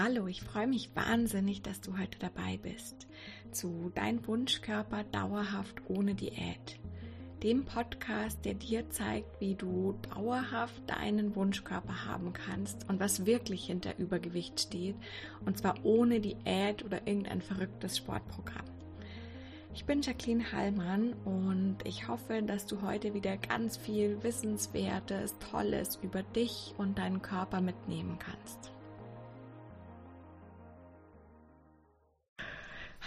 Hallo, ich freue mich wahnsinnig, dass du heute dabei bist zu Dein Wunschkörper dauerhaft ohne Diät. Dem Podcast, der dir zeigt, wie du dauerhaft deinen Wunschkörper haben kannst und was wirklich hinter Übergewicht steht. Und zwar ohne Diät oder irgendein verrücktes Sportprogramm. Ich bin Jacqueline Hallmann und ich hoffe, dass du heute wieder ganz viel Wissenswertes, Tolles über dich und deinen Körper mitnehmen kannst.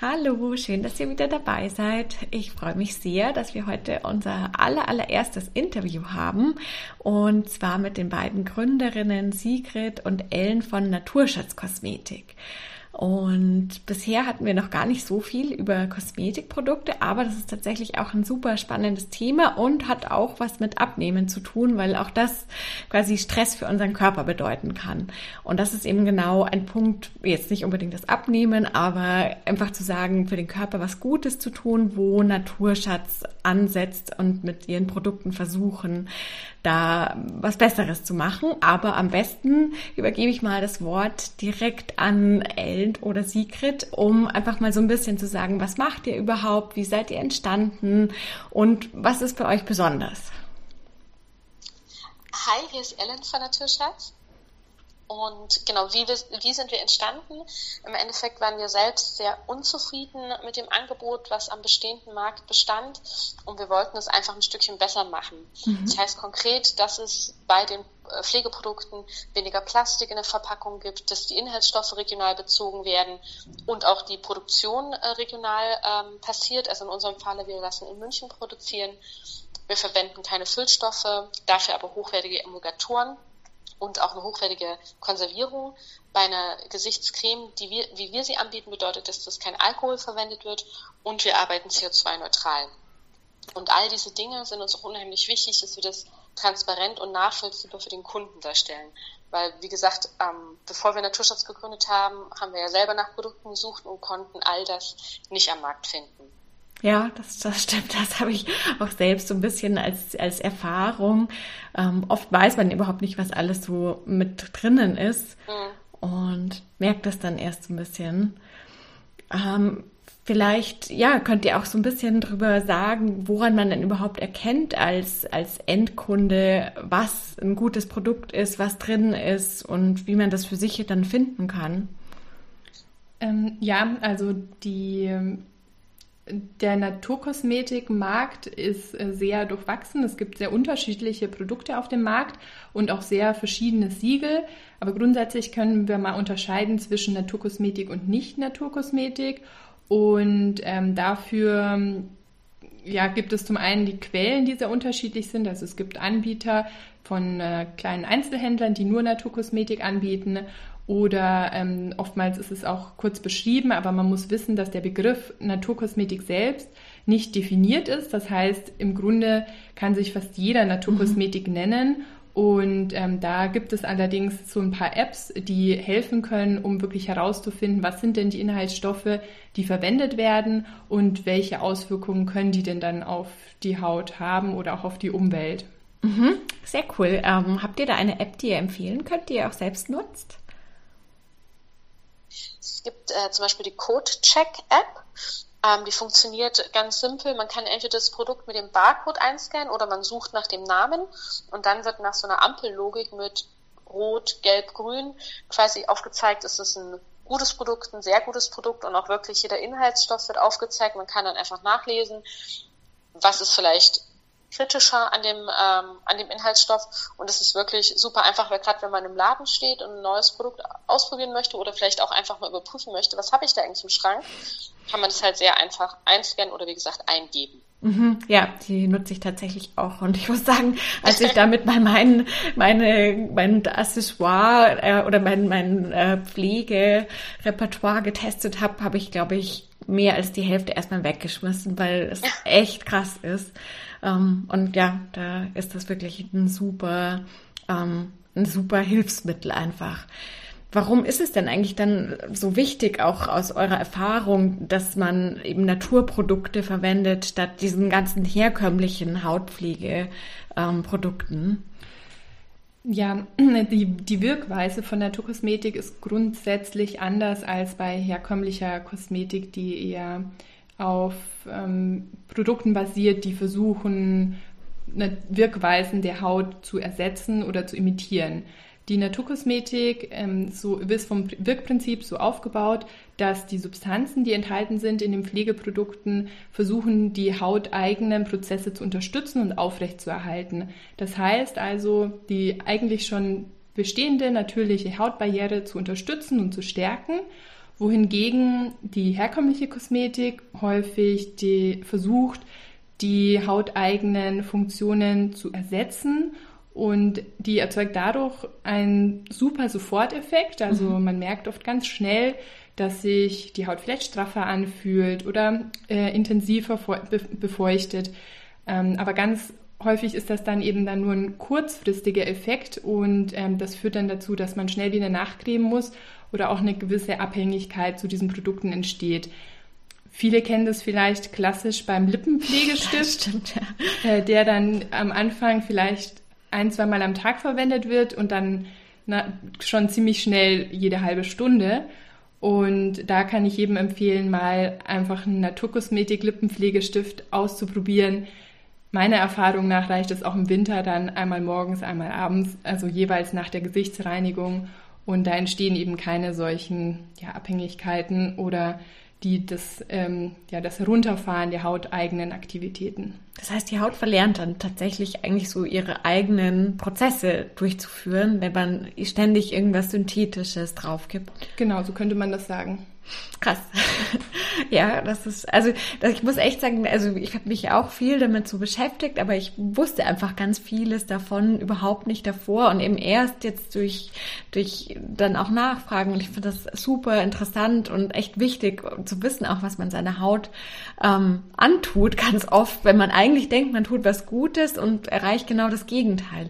Hallo, schön, dass ihr wieder dabei seid. Ich freue mich sehr, dass wir heute unser aller, allererstes Interview haben und zwar mit den beiden Gründerinnen Sigrid und Ellen von Naturschatzkosmetik. Und bisher hatten wir noch gar nicht so viel über Kosmetikprodukte, aber das ist tatsächlich auch ein super spannendes Thema und hat auch was mit Abnehmen zu tun, weil auch das quasi Stress für unseren Körper bedeuten kann. Und das ist eben genau ein Punkt, jetzt nicht unbedingt das Abnehmen, aber einfach zu sagen, für den Körper was Gutes zu tun, wo Naturschatz ansetzt und mit ihren Produkten versuchen, da was Besseres zu machen. Aber am besten übergebe ich mal das Wort direkt an Ellen oder Sigrid, um einfach mal so ein bisschen zu sagen, was macht ihr überhaupt, wie seid ihr entstanden und was ist bei euch besonders? Hi, hier ist Ellen von Naturschatz. Und genau, wie, wie sind wir entstanden? Im Endeffekt waren wir selbst sehr unzufrieden mit dem Angebot, was am bestehenden Markt bestand. Und wir wollten es einfach ein Stückchen besser machen. Mhm. Das heißt konkret, dass es bei den äh, Pflegeprodukten weniger Plastik in der Verpackung gibt, dass die Inhaltsstoffe regional bezogen werden und auch die Produktion äh, regional ähm, passiert. Also in unserem Falle, wir lassen in München produzieren. Wir verwenden keine Füllstoffe, dafür aber hochwertige Emulgatoren und auch eine hochwertige Konservierung. Bei einer Gesichtscreme, die wir, wie wir sie anbieten, bedeutet das, dass kein Alkohol verwendet wird und wir arbeiten CO2-neutral. Und all diese Dinge sind uns auch unheimlich wichtig, dass wir das transparent und nachvollziehbar für den Kunden darstellen. Weil, wie gesagt, ähm, bevor wir Naturschutz gegründet haben, haben wir ja selber nach Produkten gesucht und konnten all das nicht am Markt finden. Ja, das, das stimmt. Das habe ich auch selbst so ein bisschen als, als Erfahrung. Ähm, oft weiß man überhaupt nicht, was alles so mit drinnen ist mhm. und merkt das dann erst so ein bisschen. Ähm, vielleicht, ja, könnt ihr auch so ein bisschen drüber sagen, woran man denn überhaupt erkennt als, als Endkunde, was ein gutes Produkt ist, was drin ist und wie man das für sich dann finden kann. Ähm, ja, also die der Naturkosmetikmarkt ist äh, sehr durchwachsen. Es gibt sehr unterschiedliche Produkte auf dem Markt und auch sehr verschiedene Siegel. Aber grundsätzlich können wir mal unterscheiden zwischen Naturkosmetik und Nicht-Naturkosmetik. Und ähm, dafür ja, gibt es zum einen die Quellen, die sehr unterschiedlich sind. Also es gibt Anbieter von äh, kleinen Einzelhändlern, die nur Naturkosmetik anbieten oder ähm, oftmals ist es auch kurz beschrieben, aber man muss wissen, dass der Begriff Naturkosmetik selbst nicht definiert ist. Das heißt, im Grunde kann sich fast jeder Naturkosmetik mhm. nennen. Und ähm, da gibt es allerdings so ein paar Apps, die helfen können, um wirklich herauszufinden, was sind denn die Inhaltsstoffe, die verwendet werden und welche Auswirkungen können die denn dann auf die Haut haben oder auch auf die Umwelt. Mhm, sehr cool. Ähm, habt ihr da eine App, die ihr empfehlen könnt, die ihr auch selbst nutzt? Es gibt äh, zum Beispiel die Code-Check-App. Ähm, die funktioniert ganz simpel. Man kann entweder das Produkt mit dem Barcode einscannen oder man sucht nach dem Namen und dann wird nach so einer Ampellogik mit Rot, Gelb, Grün quasi aufgezeigt, ist es ein gutes Produkt, ein sehr gutes Produkt und auch wirklich jeder Inhaltsstoff wird aufgezeigt. Man kann dann einfach nachlesen, was ist vielleicht kritischer an dem, ähm, an dem Inhaltsstoff. Und es ist wirklich super einfach, weil gerade wenn man im Laden steht und ein neues Produkt ausprobieren möchte oder vielleicht auch einfach mal überprüfen möchte, was habe ich da eigentlich im Schrank, kann man das halt sehr einfach einscannen oder wie gesagt eingeben. Mhm, ja, die nutze ich tatsächlich auch. Und ich muss sagen, als ich damit mal mein, meine, mein Accessoire äh, oder mein, mein äh, Pflegerepertoire getestet habe, habe ich, glaube ich, mehr als die Hälfte erstmal weggeschmissen, weil es echt krass ist. Ähm, und ja, da ist das wirklich ein super, ähm, ein super Hilfsmittel einfach. Warum ist es denn eigentlich dann so wichtig, auch aus eurer Erfahrung, dass man eben Naturprodukte verwendet, statt diesen ganzen herkömmlichen Hautpflegeprodukten? Ja, die, die Wirkweise von Naturkosmetik ist grundsätzlich anders als bei herkömmlicher Kosmetik, die eher auf ähm, Produkten basiert, die versuchen, Wirkweisen der Haut zu ersetzen oder zu imitieren. Die Naturkosmetik ähm, so, ist vom Wirkprinzip so aufgebaut, dass die Substanzen, die enthalten sind in den Pflegeprodukten, versuchen, die hauteigenen Prozesse zu unterstützen und aufrechtzuerhalten. Das heißt also, die eigentlich schon bestehende natürliche Hautbarriere zu unterstützen und zu stärken, wohingegen die herkömmliche Kosmetik häufig die versucht, die hauteigenen Funktionen zu ersetzen und die erzeugt dadurch einen super Soforteffekt. Also mhm. man merkt oft ganz schnell, dass sich die Haut vielleicht straffer anfühlt oder äh, intensiver befeuchtet. Ähm, aber ganz häufig ist das dann eben dann nur ein kurzfristiger Effekt und ähm, das führt dann dazu, dass man schnell wieder nachcremen muss oder auch eine gewisse Abhängigkeit zu diesen Produkten entsteht. Viele kennen das vielleicht klassisch beim Lippenpflegestift, stimmt, ja. äh, der dann am Anfang vielleicht ein, zwei Mal am Tag verwendet wird und dann na, schon ziemlich schnell jede halbe Stunde. Und da kann ich jedem empfehlen, mal einfach einen Naturkosmetik-Lippenpflegestift auszuprobieren. Meiner Erfahrung nach reicht es auch im Winter dann einmal morgens, einmal abends, also jeweils nach der Gesichtsreinigung. Und da entstehen eben keine solchen ja, Abhängigkeiten oder die das, ähm, ja, das Herunterfahren der hauteigenen Aktivitäten. Das heißt, die Haut verlernt dann tatsächlich eigentlich so ihre eigenen Prozesse durchzuführen, wenn man ständig irgendwas Synthetisches drauf gibt. Genau, so könnte man das sagen. Krass. ja, das ist, also ich muss echt sagen, also ich habe mich auch viel damit so beschäftigt, aber ich wusste einfach ganz vieles davon überhaupt nicht davor und eben erst jetzt durch, durch dann auch Nachfragen. Und ich finde das super interessant und echt wichtig zu wissen, auch was man seiner Haut ähm, antut, ganz oft, wenn man eigentlich denkt, man tut was Gutes und erreicht genau das Gegenteil.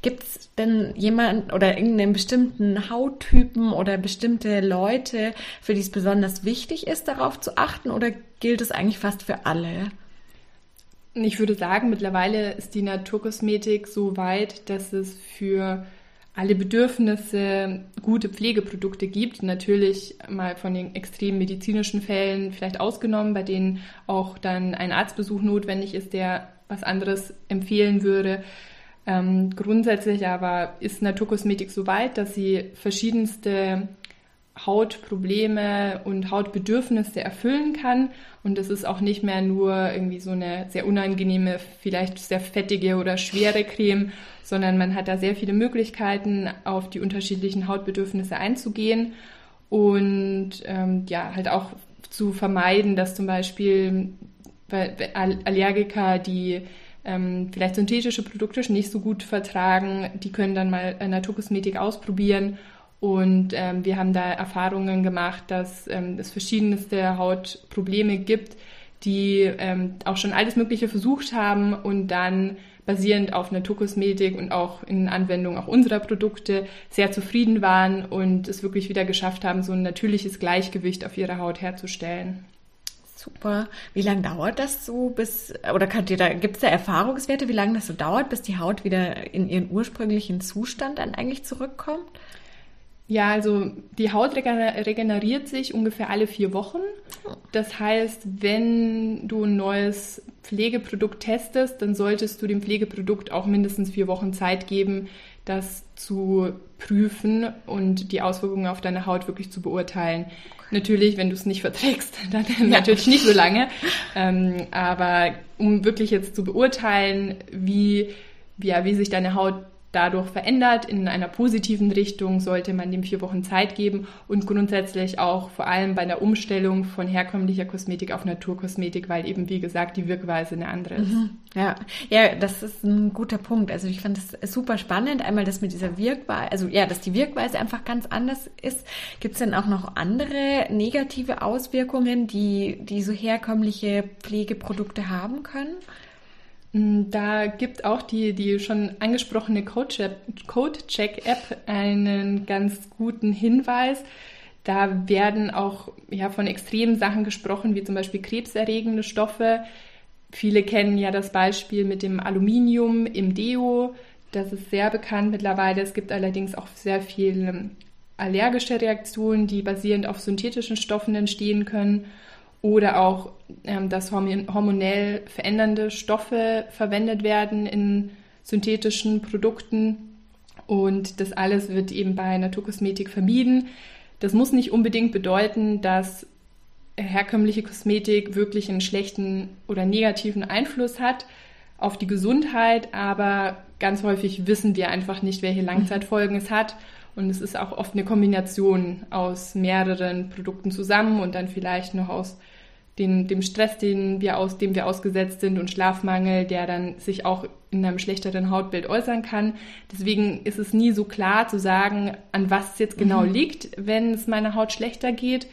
Gibt es denn jemand oder irgendeinen bestimmten Hauttypen oder bestimmte Leute, für die es besonders wichtig ist, darauf zu achten oder gilt es eigentlich fast für alle? Ich würde sagen, mittlerweile ist die Naturkosmetik so weit, dass es für alle Bedürfnisse gute Pflegeprodukte gibt. Natürlich mal von den extremen medizinischen Fällen vielleicht ausgenommen, bei denen auch dann ein Arztbesuch notwendig ist, der was anderes empfehlen würde. Ähm, grundsätzlich aber ist Naturkosmetik so weit, dass sie verschiedenste Hautprobleme und Hautbedürfnisse erfüllen kann. Und das ist auch nicht mehr nur irgendwie so eine sehr unangenehme, vielleicht sehr fettige oder schwere Creme, sondern man hat da sehr viele Möglichkeiten, auf die unterschiedlichen Hautbedürfnisse einzugehen und ähm, ja, halt auch zu vermeiden, dass zum Beispiel Allergiker, die ähm, vielleicht synthetische Produkte nicht so gut vertragen, die können dann mal Naturkosmetik ausprobieren. Und ähm, wir haben da Erfahrungen gemacht, dass ähm, es verschiedenste Hautprobleme gibt, die ähm, auch schon alles Mögliche versucht haben und dann basierend auf Naturkosmetik und auch in Anwendung auch unserer Produkte sehr zufrieden waren und es wirklich wieder geschafft haben, so ein natürliches Gleichgewicht auf ihrer Haut herzustellen. Super. Wie lange dauert das so bis, oder könnt ihr da, gibt es da Erfahrungswerte, wie lange das so dauert, bis die Haut wieder in ihren ursprünglichen Zustand dann eigentlich zurückkommt? Ja, also die Haut regeneriert sich ungefähr alle vier Wochen. Das heißt, wenn du ein neues Pflegeprodukt testest, dann solltest du dem Pflegeprodukt auch mindestens vier Wochen Zeit geben, das zu prüfen und die Auswirkungen auf deine Haut wirklich zu beurteilen. Natürlich, wenn du es nicht verträgst, dann ja. natürlich nicht so lange. Ähm, aber um wirklich jetzt zu beurteilen, wie, wie, ja, wie sich deine Haut dadurch verändert. In einer positiven Richtung sollte man dem vier Wochen Zeit geben und grundsätzlich auch vor allem bei der Umstellung von herkömmlicher Kosmetik auf Naturkosmetik, weil eben, wie gesagt, die Wirkweise eine andere ist. Mhm. Ja, ja, das ist ein guter Punkt. Also ich fand das super spannend. Einmal das mit dieser Wirkweise, also ja, dass die Wirkweise einfach ganz anders ist. Gibt es denn auch noch andere negative Auswirkungen, die, die so herkömmliche Pflegeprodukte haben können? Mm, da gibt auch die, die schon angesprochene Code-Check-App einen ganz guten Hinweis. Da werden auch ja, von extremen Sachen gesprochen, wie zum Beispiel krebserregende Stoffe. Viele kennen ja das Beispiel mit dem Aluminium im Deo. Das ist sehr bekannt mittlerweile. Es gibt allerdings auch sehr viele allergische Reaktionen, die basierend auf synthetischen Stoffen entstehen können oder auch, ähm, dass hormonell verändernde Stoffe verwendet werden in synthetischen Produkten. Und das alles wird eben bei Naturkosmetik vermieden. Das muss nicht unbedingt bedeuten, dass herkömmliche Kosmetik wirklich einen schlechten oder negativen Einfluss hat auf die Gesundheit, aber ganz häufig wissen wir einfach nicht, welche Langzeitfolgen es hat. Und es ist auch oft eine Kombination aus mehreren Produkten zusammen und dann vielleicht noch aus den, dem Stress, den wir aus, dem wir ausgesetzt sind und Schlafmangel, der dann sich auch in einem schlechteren Hautbild äußern kann. Deswegen ist es nie so klar zu sagen, an was es jetzt genau mhm. liegt, wenn es meiner Haut schlechter geht.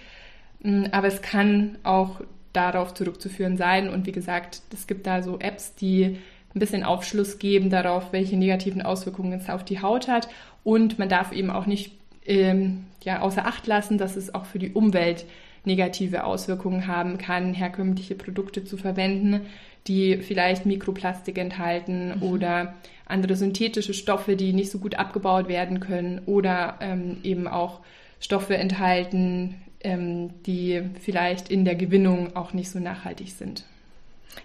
Mm, aber es kann auch darauf zurückzuführen sein. Und wie gesagt, es gibt da so Apps, die ein bisschen Aufschluss geben darauf, welche negativen Auswirkungen es auf die Haut hat. Und man darf eben auch nicht ähm, ja, außer Acht lassen, dass es auch für die Umwelt negative Auswirkungen haben kann, herkömmliche Produkte zu verwenden, die vielleicht Mikroplastik enthalten mhm. oder andere synthetische Stoffe, die nicht so gut abgebaut werden können oder ähm, eben auch Stoffe enthalten, ähm, die vielleicht in der Gewinnung auch nicht so nachhaltig sind.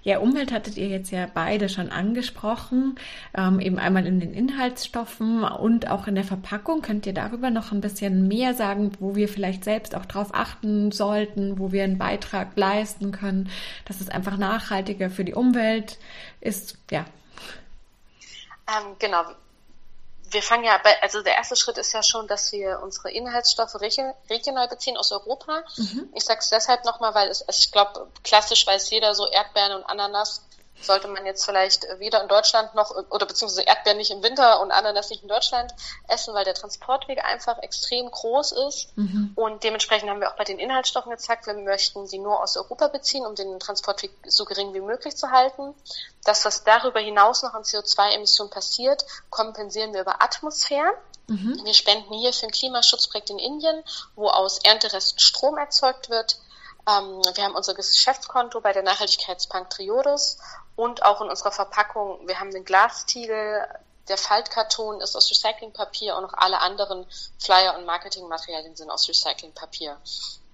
Ja, Umwelt hattet ihr jetzt ja beide schon angesprochen, ähm, eben einmal in den Inhaltsstoffen und auch in der Verpackung. Könnt ihr darüber noch ein bisschen mehr sagen, wo wir vielleicht selbst auch drauf achten sollten, wo wir einen Beitrag leisten können, dass es einfach nachhaltiger für die Umwelt ist? Ja. Ähm, genau wir fangen ja bei, also der erste Schritt ist ja schon, dass wir unsere Inhaltsstoffe regional beziehen aus Europa. Mhm. Ich sage es deshalb nochmal, weil es, also ich glaube, klassisch weiß jeder so Erdbeeren und Ananas sollte man jetzt vielleicht weder in Deutschland noch, oder beziehungsweise Erdbeeren nicht im Winter und Ananas nicht in Deutschland essen, weil der Transportweg einfach extrem groß ist. Mhm. Und dementsprechend haben wir auch bei den Inhaltsstoffen gezeigt, wir möchten sie nur aus Europa beziehen, um den Transportweg so gering wie möglich zu halten. Das, was darüber hinaus noch an CO2-Emissionen passiert, kompensieren wir über Atmosphären. Mhm. Wir spenden hier für ein Klimaschutzprojekt in Indien, wo aus Ernteresten Strom erzeugt wird. Ähm, wir haben unser Geschäftskonto bei der Nachhaltigkeitsbank Triodos und auch in unserer Verpackung. Wir haben den Glastiegel, der Faltkarton ist aus Recyclingpapier und auch alle anderen Flyer und Marketingmaterialien sind aus Recyclingpapier.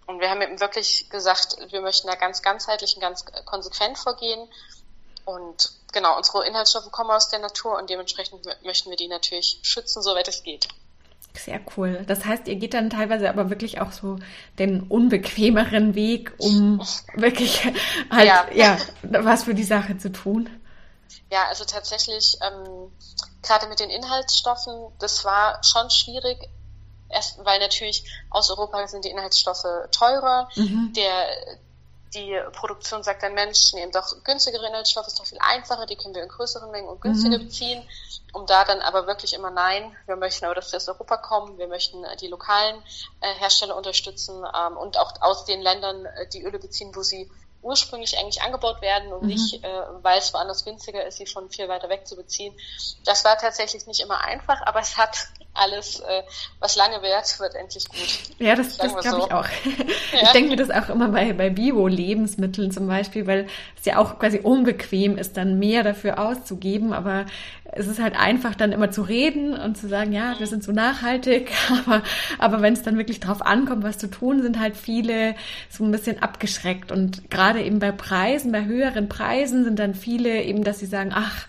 Und wir haben eben wirklich gesagt, wir möchten da ganz ganzheitlich und ganz konsequent vorgehen. Und genau, unsere Inhaltsstoffe kommen aus der Natur und dementsprechend möchten wir die natürlich schützen, soweit es geht. Sehr cool. Das heißt, ihr geht dann teilweise aber wirklich auch so den unbequemeren Weg, um wirklich halt, ja. ja, was für die Sache zu tun. Ja, also tatsächlich, ähm, gerade mit den Inhaltsstoffen, das war schon schwierig, erst, weil natürlich aus Europa sind die Inhaltsstoffe teurer. Mhm. Der, die Produktion sagt dann, Mensch, nehmt doch günstigere Inhaltsstoffe, ist doch viel einfacher, die können wir in größeren Mengen und günstiger mhm. beziehen. Um da dann aber wirklich immer nein, wir möchten aber, dass sie aus Europa kommen, wir möchten äh, die lokalen äh, Hersteller unterstützen ähm, und auch aus den Ländern äh, die Öle beziehen, wo sie ursprünglich eigentlich angebaut werden und mhm. nicht, äh, weil es woanders günstiger ist, sie schon viel weiter weg zu beziehen. Das war tatsächlich nicht immer einfach, aber es hat alles, äh, was lange währt, wird endlich gut. Ja, das, das glaube so. ich auch. Ja. Ich denke mir das auch immer bei, bei Bio-Lebensmitteln zum Beispiel, weil es ja auch quasi unbequem ist, dann mehr dafür auszugeben, aber es ist halt einfach dann immer zu reden und zu sagen, ja, wir sind so nachhaltig, aber, aber wenn es dann wirklich drauf ankommt, was zu tun, sind halt viele so ein bisschen abgeschreckt und gerade eben bei Preisen, bei höheren Preisen sind dann viele eben, dass sie sagen, ach,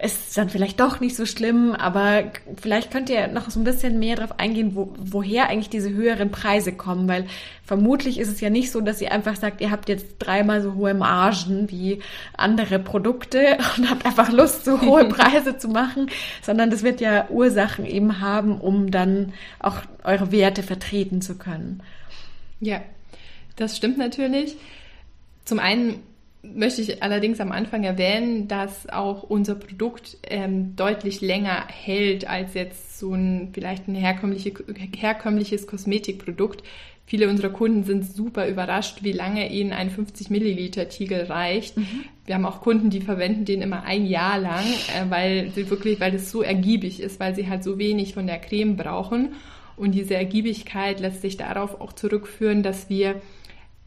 ist dann vielleicht doch nicht so schlimm, aber vielleicht könnt ihr noch so ein bisschen mehr darauf eingehen, wo, woher eigentlich diese höheren Preise kommen, weil vermutlich ist es ja nicht so, dass ihr einfach sagt, ihr habt jetzt dreimal so hohe Margen wie andere Produkte und habt einfach Lust, so hohe Preise zu machen, sondern das wird ja Ursachen eben haben, um dann auch eure Werte vertreten zu können. Ja, das stimmt natürlich. Zum einen möchte ich allerdings am Anfang erwähnen, dass auch unser Produkt ähm, deutlich länger hält als jetzt so ein vielleicht ein herkömmliche, herkömmliches Kosmetikprodukt. Viele unserer Kunden sind super überrascht, wie lange ihnen ein 50 Milliliter Tiegel reicht. Mhm. Wir haben auch Kunden, die verwenden den immer ein Jahr lang, äh, weil sie wirklich, weil es so ergiebig ist, weil sie halt so wenig von der Creme brauchen. Und diese Ergiebigkeit lässt sich darauf auch zurückführen, dass wir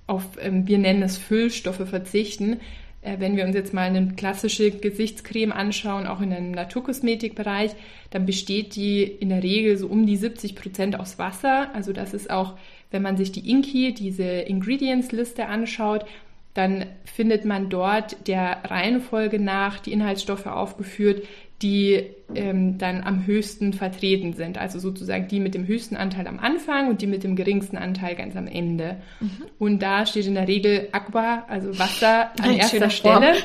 auf, ähm, wir nennen es Füllstoffe verzichten. Äh, wenn wir uns jetzt mal eine klassische Gesichtscreme anschauen, auch in einem Naturkosmetikbereich, dann besteht die in der Regel so um die 70 Prozent aus Wasser. Also das ist auch, wenn man sich die Inki, diese Ingredients-Liste anschaut, dann findet man dort der Reihenfolge nach die Inhaltsstoffe aufgeführt, die ähm, dann am höchsten vertreten sind. Also sozusagen die mit dem höchsten Anteil am Anfang und die mit dem geringsten Anteil ganz am Ende. Mhm. Und da steht in der Regel Aqua, also Wasser, an erster Stelle.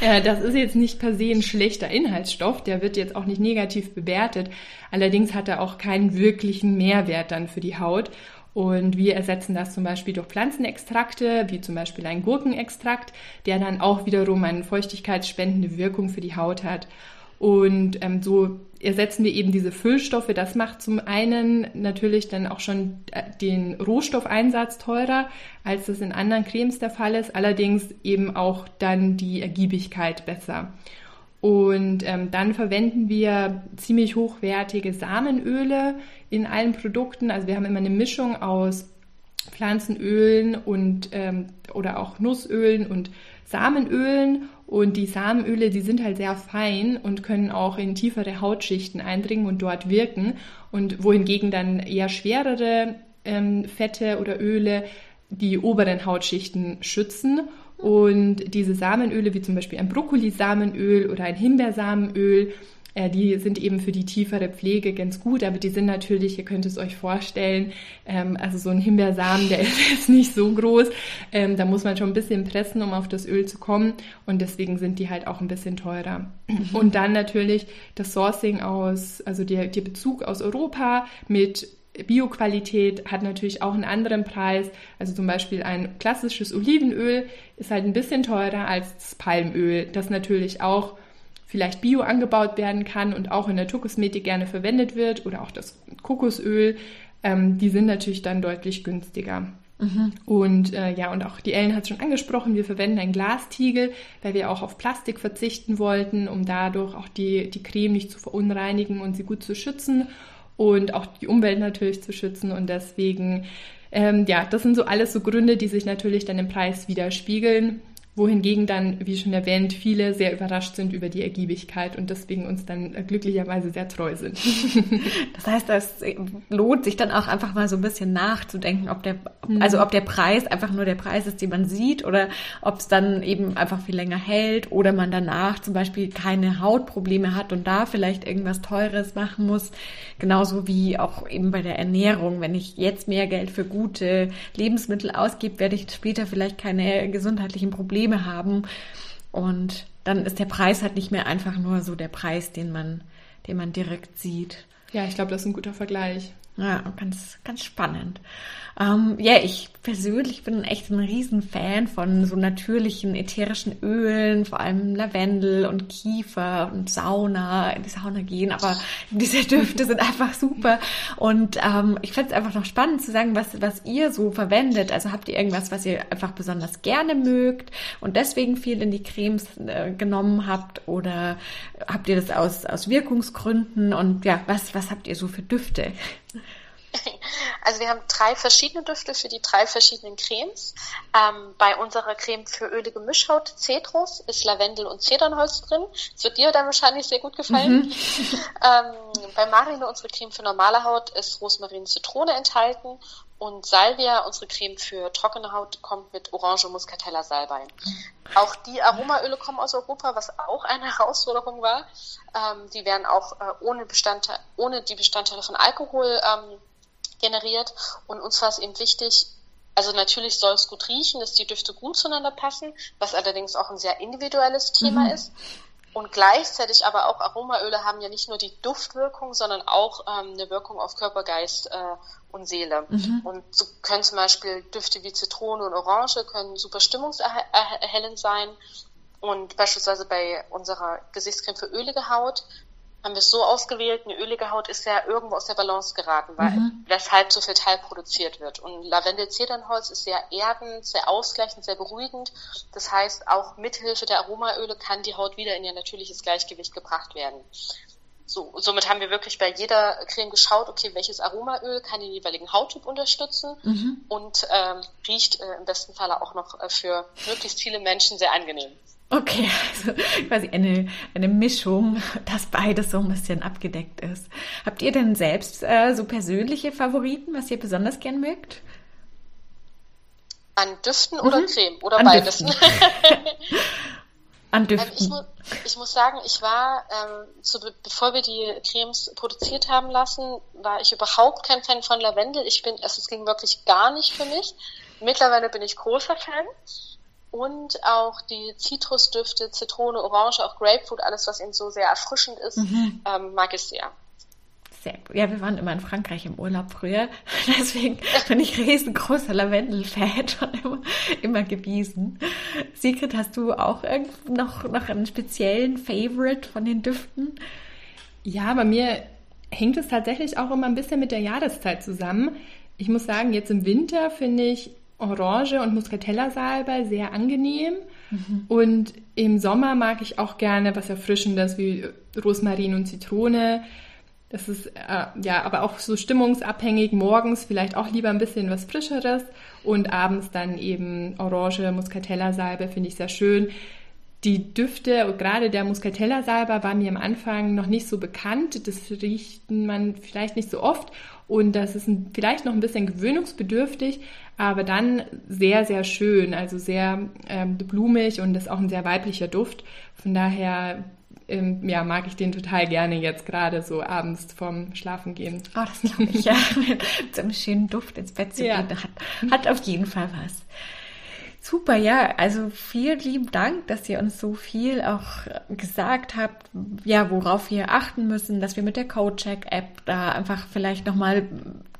Äh, das ist jetzt nicht per se ein schlechter Inhaltsstoff, der wird jetzt auch nicht negativ bewertet. Allerdings hat er auch keinen wirklichen Mehrwert dann für die Haut. Und wir ersetzen das zum Beispiel durch Pflanzenextrakte, wie zum Beispiel ein Gurkenextrakt, der dann auch wiederum eine feuchtigkeitsspendende Wirkung für die Haut hat. Und ähm, so ersetzen wir eben diese Füllstoffe. Das macht zum einen natürlich dann auch schon äh, den Rohstoffeinsatz teurer, als das in anderen Cremes der Fall ist. Allerdings eben auch dann die Ergiebigkeit besser. Und ähm, dann verwenden wir ziemlich hochwertige Samenöle in allen Produkten. Also wir haben immer eine Mischung aus Pflanzenölen und ähm, oder auch Nussölen und Samenölen. Und die Samenöle, die sind halt sehr fein und können auch in tiefere Hautschichten eindringen und dort wirken. Und wohingegen dann eher schwerere ähm, Fette oder Öle die oberen Hautschichten schützen und diese Samenöle, wie zum Beispiel ein Brokkolisamenöl oder ein Himbeersamenöl, äh, die sind eben für die tiefere Pflege ganz gut, aber die sind natürlich, ihr könnt es euch vorstellen, ähm, also so ein Himbeersamen, der ist jetzt nicht so groß. Ähm, da muss man schon ein bisschen pressen, um auf das Öl zu kommen. Und deswegen sind die halt auch ein bisschen teurer. Mhm. Und dann natürlich das Sourcing aus, also der, der Bezug aus Europa mit Bioqualität hat natürlich auch einen anderen Preis. Also zum Beispiel ein klassisches Olivenöl ist halt ein bisschen teurer als das Palmöl, das natürlich auch vielleicht bio angebaut werden kann und auch in der Naturkosmetik gerne verwendet wird oder auch das Kokosöl. Ähm, die sind natürlich dann deutlich günstiger. Mhm. Und äh, ja, und auch die Ellen hat es schon angesprochen, wir verwenden ein Glastiegel, weil wir auch auf Plastik verzichten wollten, um dadurch auch die, die Creme nicht zu verunreinigen und sie gut zu schützen und auch die Umwelt natürlich zu schützen. Und deswegen, ähm, ja, das sind so alles so Gründe, die sich natürlich dann im Preis widerspiegeln wohingegen dann, wie schon erwähnt, viele sehr überrascht sind über die Ergiebigkeit und deswegen uns dann glücklicherweise sehr treu sind. Das heißt, es lohnt sich dann auch einfach mal so ein bisschen nachzudenken, ob der, mhm. also ob der Preis einfach nur der Preis ist, den man sieht oder ob es dann eben einfach viel länger hält oder man danach zum Beispiel keine Hautprobleme hat und da vielleicht irgendwas Teures machen muss. Genauso wie auch eben bei der Ernährung. Wenn ich jetzt mehr Geld für gute Lebensmittel ausgebe, werde ich später vielleicht keine gesundheitlichen Probleme Probleme haben. Und dann ist der Preis halt nicht mehr einfach nur so der Preis, den man, den man direkt sieht. Ja, ich glaube, das ist ein guter Vergleich. Ja, ganz, ganz spannend. Ähm, ja, ich persönlich bin echt ein Riesenfan von so natürlichen ätherischen Ölen, vor allem Lavendel und Kiefer und Sauna, in die Sauna gehen, aber diese Düfte sind einfach super. Und ähm, ich fände es einfach noch spannend zu sagen, was, was ihr so verwendet. Also habt ihr irgendwas, was ihr einfach besonders gerne mögt und deswegen viel in die Cremes äh, genommen habt oder habt ihr das aus, aus Wirkungsgründen und ja, was, was habt ihr so für Düfte? Also wir haben drei verschiedene Düfte für die drei verschiedenen Cremes. Ähm, bei unserer Creme für ölige Mischhaut Cetrus ist Lavendel und Zedernholz drin. Das wird dir dann wahrscheinlich sehr gut gefallen. Mhm. Ähm, bei Marine, unsere Creme für normale Haut, ist Rosmarin Zitrone enthalten und Salvia, unsere Creme für trockene Haut, kommt mit Orange Muscatella Salbei. Auch die Aromaöle kommen aus Europa, was auch eine Herausforderung war. Ähm, die werden auch äh, ohne, Bestandteil, ohne die Bestandteile von Alkohol ähm, generiert. Und uns war es eben wichtig, also natürlich soll es gut riechen, dass die Düfte gut zueinander passen, was allerdings auch ein sehr individuelles Thema mhm. ist. Und gleichzeitig aber auch Aromaöle haben ja nicht nur die Duftwirkung, sondern auch ähm, eine Wirkung auf Körper, Geist äh, und Seele. Mhm. Und so können zum Beispiel Düfte wie Zitrone und Orange können super stimmungserhellend sein. Und beispielsweise bei unserer Gesichtscreme für ölige Haut haben wir es so ausgewählt, eine ölige Haut ist ja irgendwo aus der Balance geraten, weil mhm. weshalb so viel Teil produziert wird. Und Lavendel-Zedernholz ist sehr erdend, sehr ausgleichend, sehr beruhigend. Das heißt, auch mithilfe der Aromaöle kann die Haut wieder in ihr natürliches Gleichgewicht gebracht werden. So, somit haben wir wirklich bei jeder Creme geschaut, okay, welches Aromaöl kann den jeweiligen Hauttyp unterstützen mhm. und ähm, riecht äh, im besten Falle auch noch äh, für möglichst viele Menschen sehr angenehm. Okay, also quasi eine, eine Mischung, dass beides so ein bisschen abgedeckt ist. Habt ihr denn selbst äh, so persönliche Favoriten, was ihr besonders gern mögt? An Düften oder mhm. Creme oder An beides? An Düften. Ähm, ich, mu ich, muss sagen, ich war, ähm, zu, bevor wir die Cremes produziert haben lassen, war ich überhaupt kein Fan von Lavendel. Ich bin, also es ging wirklich gar nicht für mich. Mittlerweile bin ich großer Fan. Und auch die Zitrusdüfte, Zitrone, Orange, auch Grapefruit, alles, was eben so sehr erfrischend ist, mhm. ähm, mag ich sehr. Sehr gut. Ja, wir waren immer in Frankreich im Urlaub früher. Deswegen bin ich riesengroßer Lavendel-Fan und immer, immer gewesen. Sigrid, hast du auch noch, noch einen speziellen Favorite von den Düften? Ja, bei mir hängt es tatsächlich auch immer ein bisschen mit der Jahreszeit zusammen. Ich muss sagen, jetzt im Winter finde ich Orange und Muscatella-Salbei sehr angenehm. Mhm. Und im Sommer mag ich auch gerne was Erfrischendes wie Rosmarin und Zitrone. Das ist äh, ja aber auch so stimmungsabhängig. Morgens vielleicht auch lieber ein bisschen was Frischeres und abends dann eben Orange, Muscatella-Salbe finde ich sehr schön. Die Düfte, gerade der Muscatella-Salbe war mir am Anfang noch nicht so bekannt. Das riecht man vielleicht nicht so oft und das ist ein, vielleicht noch ein bisschen gewöhnungsbedürftig, aber dann sehr, sehr schön, also sehr ähm, blumig und ist auch ein sehr weiblicher Duft. Von daher ähm, ja, mag ich den total gerne jetzt gerade so abends vorm Schlafen gehen. Oh, das glaube ich, ja. Mit so einem schönen Duft ins Bett zu ja. gehen, hat, hat auf jeden Fall was. Super, ja, also vielen lieben Dank, dass ihr uns so viel auch gesagt habt, ja, worauf wir achten müssen, dass wir mit der Codecheck-App da einfach vielleicht nochmal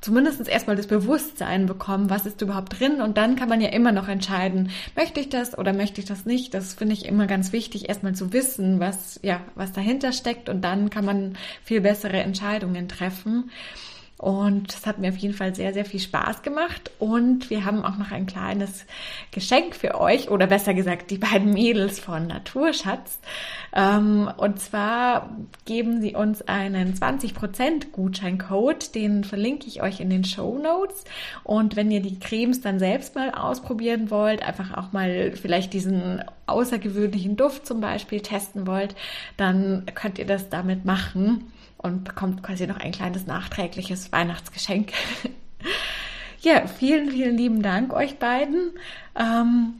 zumindest erstmal das Bewusstsein bekommen, was ist überhaupt drin und dann kann man ja immer noch entscheiden, möchte ich das oder möchte ich das nicht. Das finde ich immer ganz wichtig, erstmal zu wissen, was, ja, was dahinter steckt und dann kann man viel bessere Entscheidungen treffen. Und es hat mir auf jeden Fall sehr, sehr viel Spaß gemacht. Und wir haben auch noch ein kleines Geschenk für euch, oder besser gesagt, die beiden Mädels von Naturschatz. Ähm, und zwar geben sie uns einen 20% Gutscheincode, den verlinke ich euch in den Show Notes. Und wenn ihr die Cremes dann selbst mal ausprobieren wollt, einfach auch mal vielleicht diesen außergewöhnlichen Duft zum Beispiel testen wollt, dann könnt ihr das damit machen und bekommt quasi noch ein kleines nachträgliches Weihnachtsgeschenk. ja, vielen, vielen lieben Dank euch beiden. Ähm,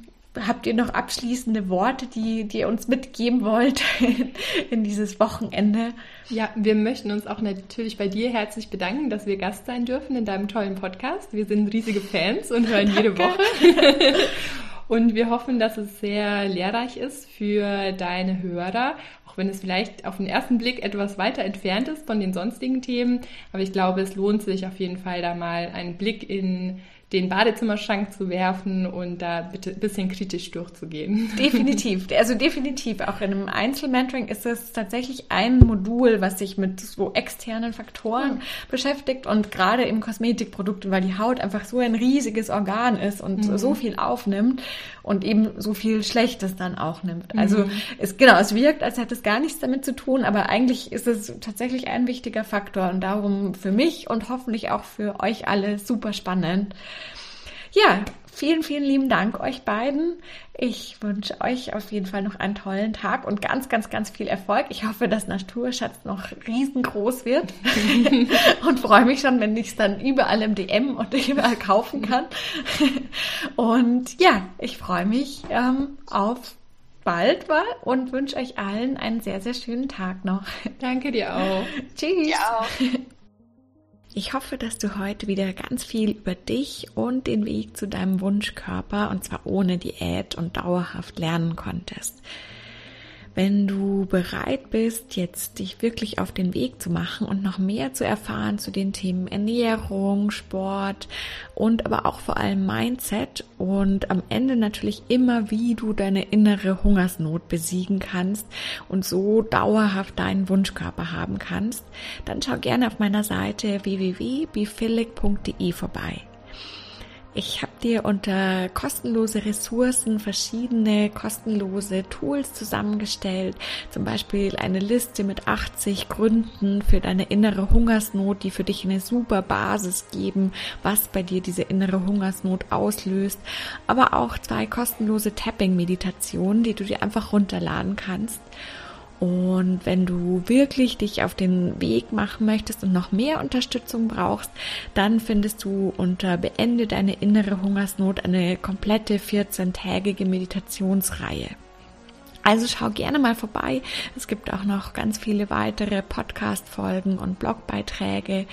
habt ihr noch abschließende Worte, die, die ihr uns mitgeben wollt in dieses Wochenende? Ja, wir möchten uns auch natürlich bei dir herzlich bedanken, dass wir Gast sein dürfen in deinem tollen Podcast. Wir sind riesige Fans und hören jede Woche. Und wir hoffen, dass es sehr lehrreich ist für deine Hörer, auch wenn es vielleicht auf den ersten Blick etwas weiter entfernt ist von den sonstigen Themen. Aber ich glaube, es lohnt sich auf jeden Fall da mal einen Blick in den Badezimmerschrank zu werfen und da bitte ein bisschen kritisch durchzugehen. Definitiv. Also definitiv. Auch in einem Einzelmentoring ist es tatsächlich ein Modul, was sich mit so externen Faktoren mhm. beschäftigt und gerade im Kosmetikprodukten, weil die Haut einfach so ein riesiges Organ ist und mhm. so viel aufnimmt und eben so viel Schlechtes dann auch nimmt. Also mhm. es genau, es wirkt, als hätte es gar nichts damit zu tun, aber eigentlich ist es tatsächlich ein wichtiger Faktor und darum für mich und hoffentlich auch für euch alle super spannend. Ja, vielen, vielen lieben Dank euch beiden. Ich wünsche euch auf jeden Fall noch einen tollen Tag und ganz, ganz, ganz viel Erfolg. Ich hoffe, dass Naturschatz noch riesengroß wird und freue mich schon, wenn ich es dann überall im DM und überall kaufen kann. und ja, ich freue mich ähm, auf bald mal und wünsche euch allen einen sehr, sehr schönen Tag noch. Danke dir auch. Tschüss. Ja. Ich hoffe, dass du heute wieder ganz viel über dich und den Weg zu deinem Wunschkörper und zwar ohne Diät und dauerhaft lernen konntest. Wenn du bereit bist, jetzt dich wirklich auf den Weg zu machen und noch mehr zu erfahren zu den Themen Ernährung, Sport und aber auch vor allem Mindset und am Ende natürlich immer, wie du deine innere Hungersnot besiegen kannst und so dauerhaft deinen Wunschkörper haben kannst, dann schau gerne auf meiner Seite www.bifilic.de vorbei. Ich habe dir unter kostenlose Ressourcen verschiedene kostenlose Tools zusammengestellt, zum Beispiel eine Liste mit 80 Gründen für deine innere Hungersnot, die für dich eine super Basis geben, was bei dir diese innere Hungersnot auslöst, aber auch zwei kostenlose Tapping-Meditationen, die du dir einfach runterladen kannst. Und wenn du wirklich dich auf den Weg machen möchtest und noch mehr Unterstützung brauchst, dann findest du unter Beende deine innere Hungersnot eine komplette 14-tägige Meditationsreihe. Also schau gerne mal vorbei. Es gibt auch noch ganz viele weitere Podcast-Folgen und Blogbeiträge.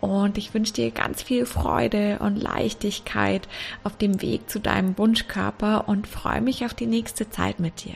Und ich wünsche dir ganz viel Freude und Leichtigkeit auf dem Weg zu deinem Wunschkörper und freue mich auf die nächste Zeit mit dir.